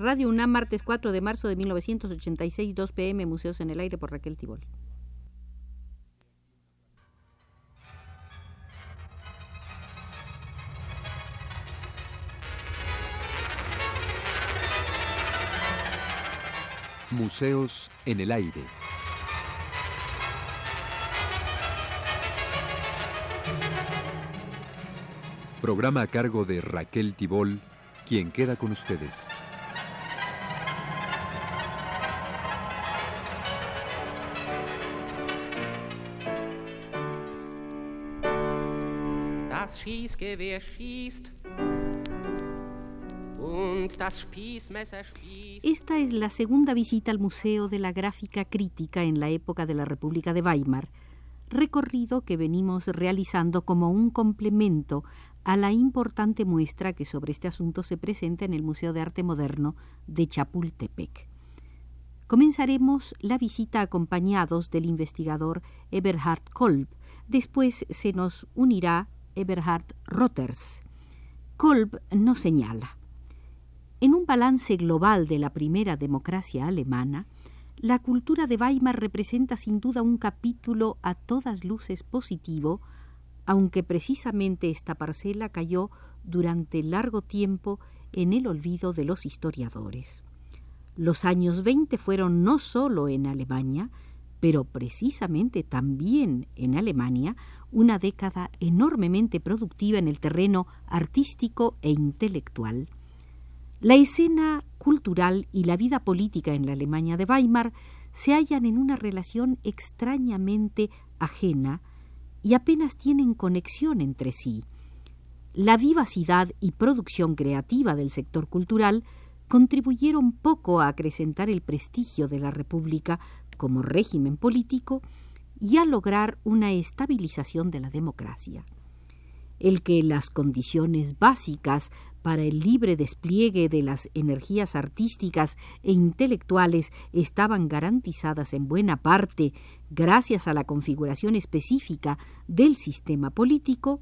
Radio UNAM, martes 4 de marzo de 1986, 2 pm, Museos en el Aire por Raquel Tibol. Museos en el Aire. Programa a cargo de Raquel Tibol, quien queda con ustedes. Esta es la segunda visita al Museo de la Gráfica Crítica en la época de la República de Weimar, recorrido que venimos realizando como un complemento a la importante muestra que sobre este asunto se presenta en el Museo de Arte Moderno de Chapultepec. Comenzaremos la visita acompañados del investigador Eberhard Kolb. Después se nos unirá Eberhard Rotters. Kolb nos señala. En un balance global de la primera democracia alemana, la cultura de Weimar representa sin duda un capítulo a todas luces positivo aunque precisamente esta parcela cayó durante largo tiempo en el olvido de los historiadores. Los años veinte fueron no sólo en Alemania, pero precisamente también en Alemania, una década enormemente productiva en el terreno artístico e intelectual. La escena cultural y la vida política en la Alemania de Weimar se hallan en una relación extrañamente ajena y apenas tienen conexión entre sí. La vivacidad y producción creativa del sector cultural contribuyeron poco a acrecentar el prestigio de la República como régimen político y a lograr una estabilización de la democracia. El que las condiciones básicas para el libre despliegue de las energías artísticas e intelectuales estaban garantizadas en buena parte gracias a la configuración específica del sistema político,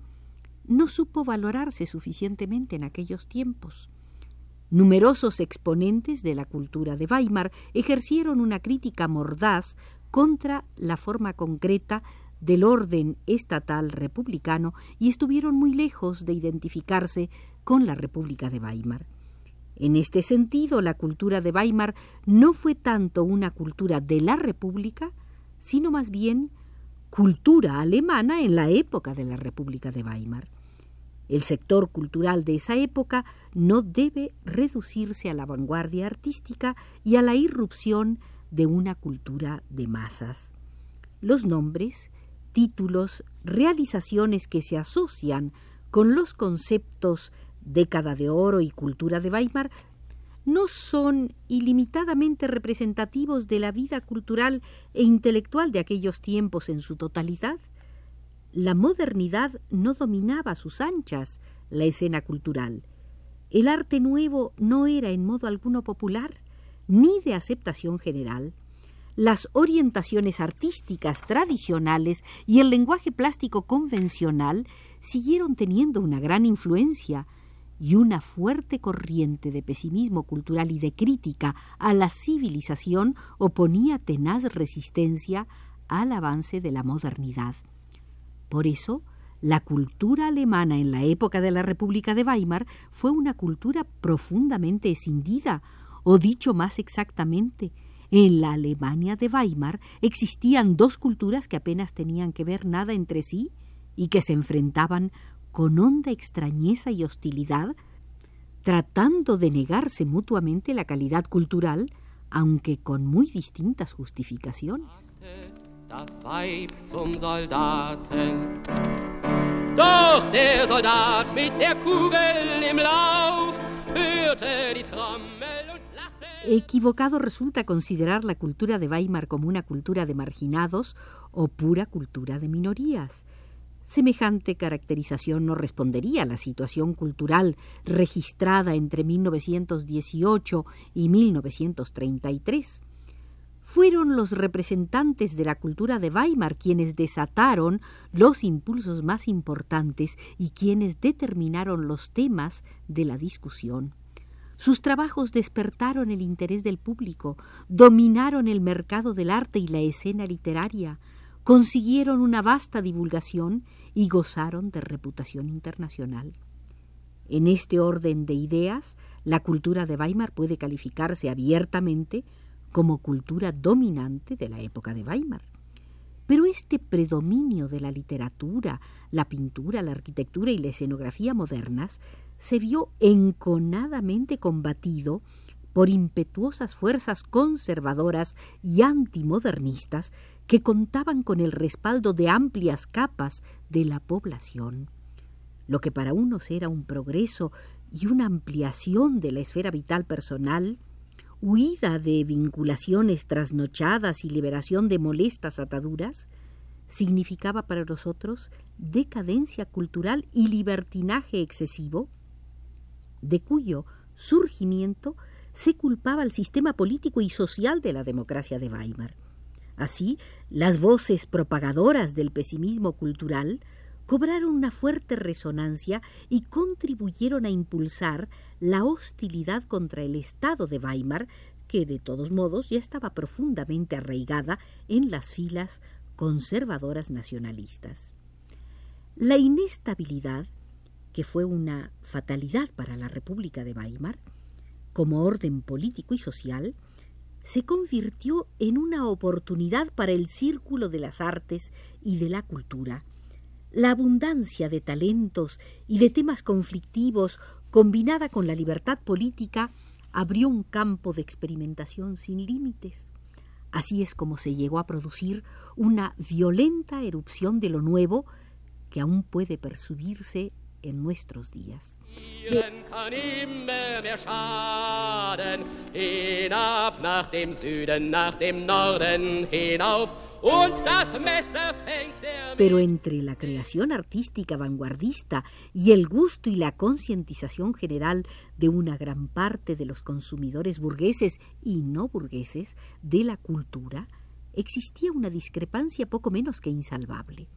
no supo valorarse suficientemente en aquellos tiempos. Numerosos exponentes de la cultura de Weimar ejercieron una crítica mordaz contra la forma concreta del orden estatal republicano y estuvieron muy lejos de identificarse con la República de Weimar. En este sentido, la cultura de Weimar no fue tanto una cultura de la República, sino más bien cultura alemana en la época de la República de Weimar. El sector cultural de esa época no debe reducirse a la vanguardia artística y a la irrupción de una cultura de masas. Los nombres, títulos, realizaciones que se asocian con los conceptos década de oro y cultura de Weimar, no son ilimitadamente representativos de la vida cultural e intelectual de aquellos tiempos en su totalidad. La modernidad no dominaba a sus anchas la escena cultural. El arte nuevo no era en modo alguno popular, ni de aceptación general. Las orientaciones artísticas tradicionales y el lenguaje plástico convencional siguieron teniendo una gran influencia, y una fuerte corriente de pesimismo cultural y de crítica a la civilización oponía tenaz resistencia al avance de la modernidad. Por eso, la cultura alemana en la época de la República de Weimar fue una cultura profundamente escindida, o dicho más exactamente, en la Alemania de Weimar existían dos culturas que apenas tenían que ver nada entre sí y que se enfrentaban con honda extrañeza y hostilidad, tratando de negarse mutuamente la calidad cultural, aunque con muy distintas justificaciones. Equivocado resulta considerar la cultura de Weimar como una cultura de marginados o pura cultura de minorías. Semejante caracterización no respondería a la situación cultural registrada entre 1918 y 1933. Fueron los representantes de la cultura de Weimar quienes desataron los impulsos más importantes y quienes determinaron los temas de la discusión. Sus trabajos despertaron el interés del público, dominaron el mercado del arte y la escena literaria, consiguieron una vasta divulgación y gozaron de reputación internacional. En este orden de ideas, la cultura de Weimar puede calificarse abiertamente como cultura dominante de la época de Weimar. Pero este predominio de la literatura, la pintura, la arquitectura y la escenografía modernas se vio enconadamente combatido por impetuosas fuerzas conservadoras y antimodernistas que contaban con el respaldo de amplias capas de la población. Lo que para unos era un progreso y una ampliación de la esfera vital personal, huida de vinculaciones trasnochadas y liberación de molestas ataduras, significaba para los otros decadencia cultural y libertinaje excesivo, de cuyo surgimiento se culpaba al sistema político y social de la democracia de Weimar. Así, las voces propagadoras del pesimismo cultural cobraron una fuerte resonancia y contribuyeron a impulsar la hostilidad contra el Estado de Weimar, que de todos modos ya estaba profundamente arraigada en las filas conservadoras nacionalistas. La inestabilidad, que fue una fatalidad para la República de Weimar, como orden político y social, se convirtió en una oportunidad para el círculo de las artes y de la cultura, la abundancia de talentos y de temas conflictivos, combinada con la libertad política, abrió un campo de experimentación sin límites. Así es como se llegó a producir una violenta erupción de lo nuevo que aún puede percibirse en nuestros días. Pero entre la creación artística vanguardista y el gusto y la concientización general de una gran parte de los consumidores burgueses y no burgueses de la cultura, existía una discrepancia poco menos que insalvable.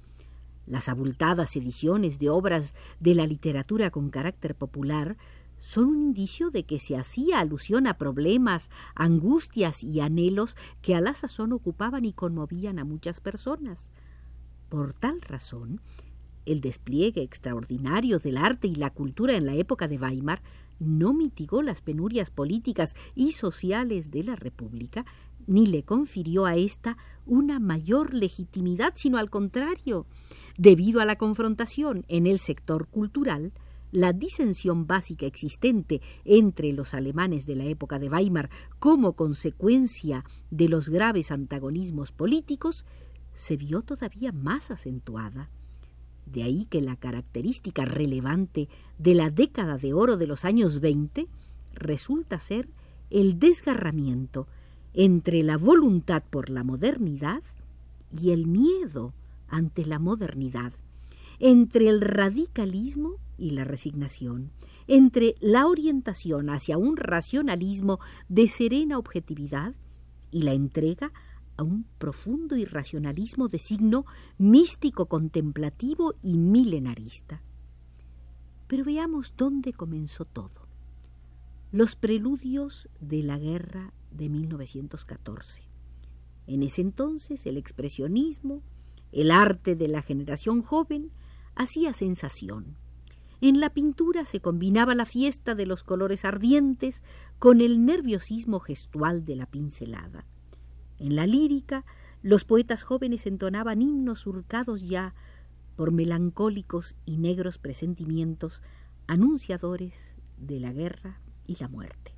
Las abultadas ediciones de obras de la literatura con carácter popular son un indicio de que se hacía alusión a problemas, angustias y anhelos que a la sazón ocupaban y conmovían a muchas personas. Por tal razón, el despliegue extraordinario del arte y la cultura en la época de Weimar no mitigó las penurias políticas y sociales de la República, ni le confirió a ésta una mayor legitimidad, sino al contrario, debido a la confrontación en el sector cultural, la disensión básica existente entre los alemanes de la época de Weimar como consecuencia de los graves antagonismos políticos se vio todavía más acentuada. De ahí que la característica relevante de la década de oro de los años 20 resulta ser el desgarramiento entre la voluntad por la modernidad y el miedo ante la modernidad, entre el radicalismo y la resignación, entre la orientación hacia un racionalismo de serena objetividad y la entrega a un profundo irracionalismo de signo místico contemplativo y milenarista. Pero veamos dónde comenzó todo. Los preludios de la guerra de 1914. En ese entonces el expresionismo, el arte de la generación joven, hacía sensación en la pintura se combinaba la fiesta de los colores ardientes con el nerviosismo gestual de la pincelada. En la lírica, los poetas jóvenes entonaban himnos surcados ya por melancólicos y negros presentimientos anunciadores de la guerra y la muerte.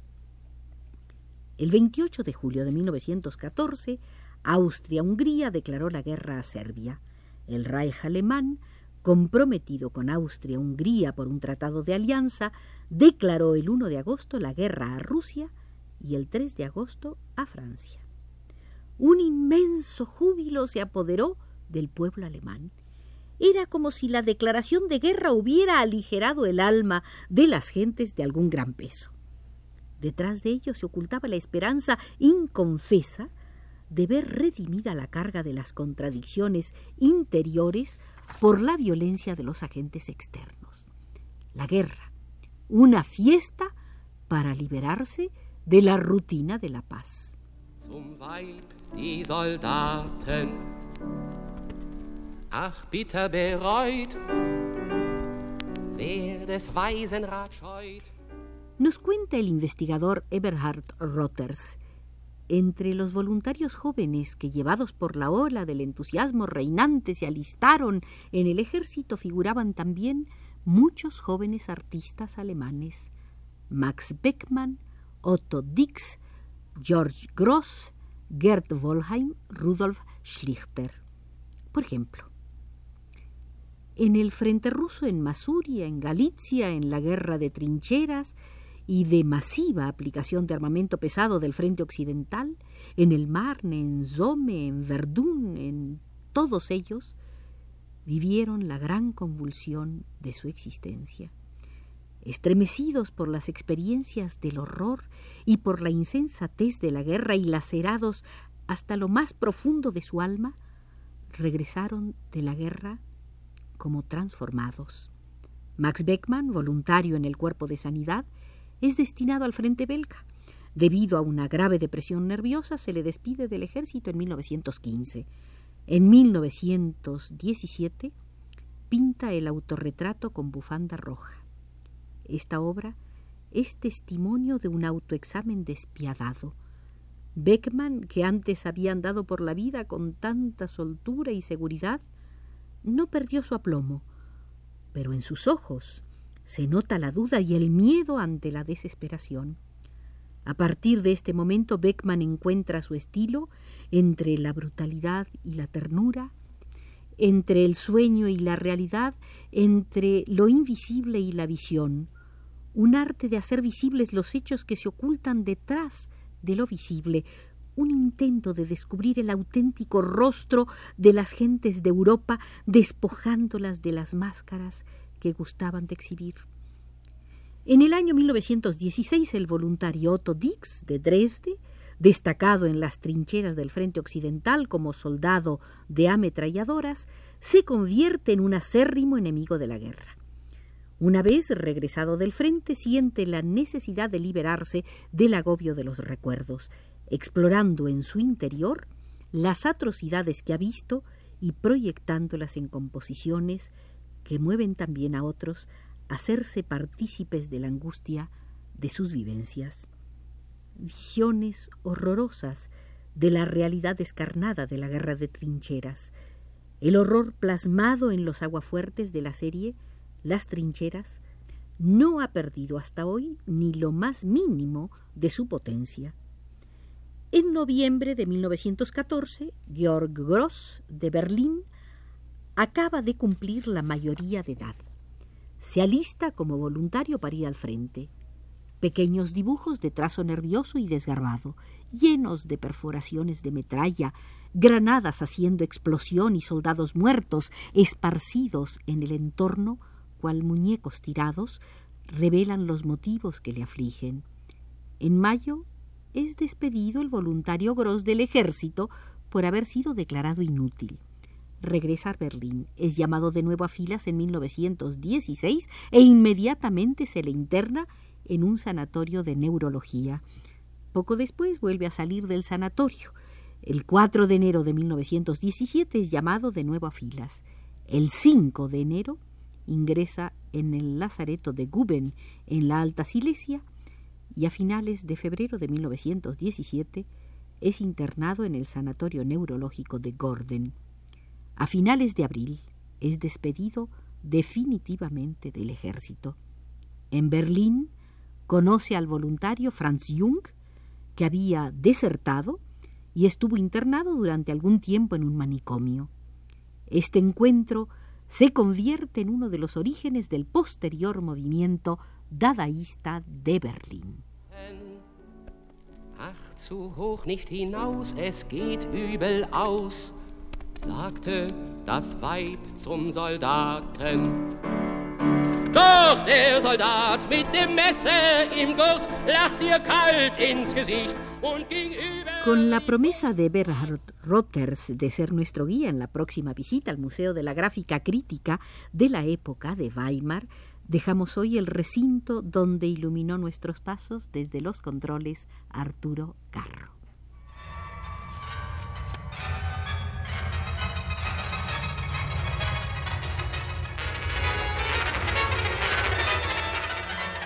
El 28 de julio de 1914, Austria-Hungría declaró la guerra a Serbia. El Reich alemán comprometido con Austria-Hungría por un tratado de alianza, declaró el 1 de agosto la guerra a Rusia y el 3 de agosto a Francia. Un inmenso júbilo se apoderó del pueblo alemán. Era como si la declaración de guerra hubiera aligerado el alma de las gentes de algún gran peso. Detrás de ello se ocultaba la esperanza inconfesa de ver redimida la carga de las contradicciones interiores por la violencia de los agentes externos. La guerra, una fiesta para liberarse de la rutina de la paz. Zum Weib die Soldaten, ach bitter bereut, wer des Weisen Rat scheut. Nos cuenta el investigador Eberhard Rotters, entre los voluntarios jóvenes que, llevados por la ola del entusiasmo reinante, se alistaron en el ejército, figuraban también muchos jóvenes artistas alemanes. Max Beckmann, Otto Dix, George Gross, Gerd Wollheim, Rudolf Schlichter. Por ejemplo, en el frente ruso en Masuria, en Galicia, en la guerra de trincheras y de masiva aplicación de armamento pesado del frente occidental, en el Marne, en Somme, en Verdún, en todos ellos, vivieron la gran convulsión de su existencia. Estremecidos por las experiencias del horror y por la insensatez de la guerra y lacerados hasta lo más profundo de su alma, regresaron de la guerra como transformados. Max Beckmann, voluntario en el cuerpo de sanidad, es destinado al frente belga. Debido a una grave depresión nerviosa, se le despide del ejército en 1915. En 1917 pinta el autorretrato con bufanda roja. Esta obra es testimonio de un autoexamen despiadado. Beckman, que antes había andado por la vida con tanta soltura y seguridad, no perdió su aplomo, pero en sus ojos se nota la duda y el miedo ante la desesperación. A partir de este momento Beckman encuentra su estilo entre la brutalidad y la ternura, entre el sueño y la realidad, entre lo invisible y la visión, un arte de hacer visibles los hechos que se ocultan detrás de lo visible, un intento de descubrir el auténtico rostro de las gentes de Europa, despojándolas de las máscaras que gustaban de exhibir. En el año 1916, el voluntario Otto Dix, de Dresde, destacado en las trincheras del frente occidental como soldado de ametralladoras, se convierte en un acérrimo enemigo de la guerra. Una vez regresado del frente, siente la necesidad de liberarse del agobio de los recuerdos, explorando en su interior las atrocidades que ha visto y proyectándolas en composiciones que mueven también a otros a hacerse partícipes de la angustia de sus vivencias. Visiones horrorosas de la realidad descarnada de la guerra de trincheras, el horror plasmado en los aguafuertes de la serie las trincheras, no ha perdido hasta hoy ni lo más mínimo de su potencia. En noviembre de 1914, Georg Gross, de Berlín, acaba de cumplir la mayoría de edad. Se alista como voluntario para ir al frente. Pequeños dibujos de trazo nervioso y desgarbado, llenos de perforaciones de metralla, granadas haciendo explosión y soldados muertos esparcidos en el entorno, cual muñecos tirados, revelan los motivos que le afligen. En mayo es despedido el voluntario Gross del ejército por haber sido declarado inútil. Regresa a Berlín, es llamado de nuevo a filas en 1916 e inmediatamente se le interna en un sanatorio de neurología. Poco después vuelve a salir del sanatorio. El 4 de enero de 1917 es llamado de nuevo a filas. El 5 de enero ingresa en el Lazareto de Guben, en la Alta Silesia, y a finales de febrero de 1917 es internado en el Sanatorio Neurológico de Gordon. A finales de abril es despedido definitivamente del ejército. En Berlín conoce al voluntario Franz Jung, que había desertado y estuvo internado durante algún tiempo en un manicomio. Este encuentro se convierte en uno de los orígenes del posterior movimiento dadaísta de Berlín. Ach, zu hoch nicht hinaus, es geht übel aus, sagte das Weib zum Soldaten. Doch der Soldat mit dem Messer im Gurt lacht ihr kalt ins Gesicht und gegenüber... Con la promesa de Berhard Rotters de ser nuestro guía en la próxima visita al Museo de la Gráfica Crítica de la época de Weimar, Dejamos hoy el recinto donde iluminó nuestros pasos desde los controles Arturo Carro.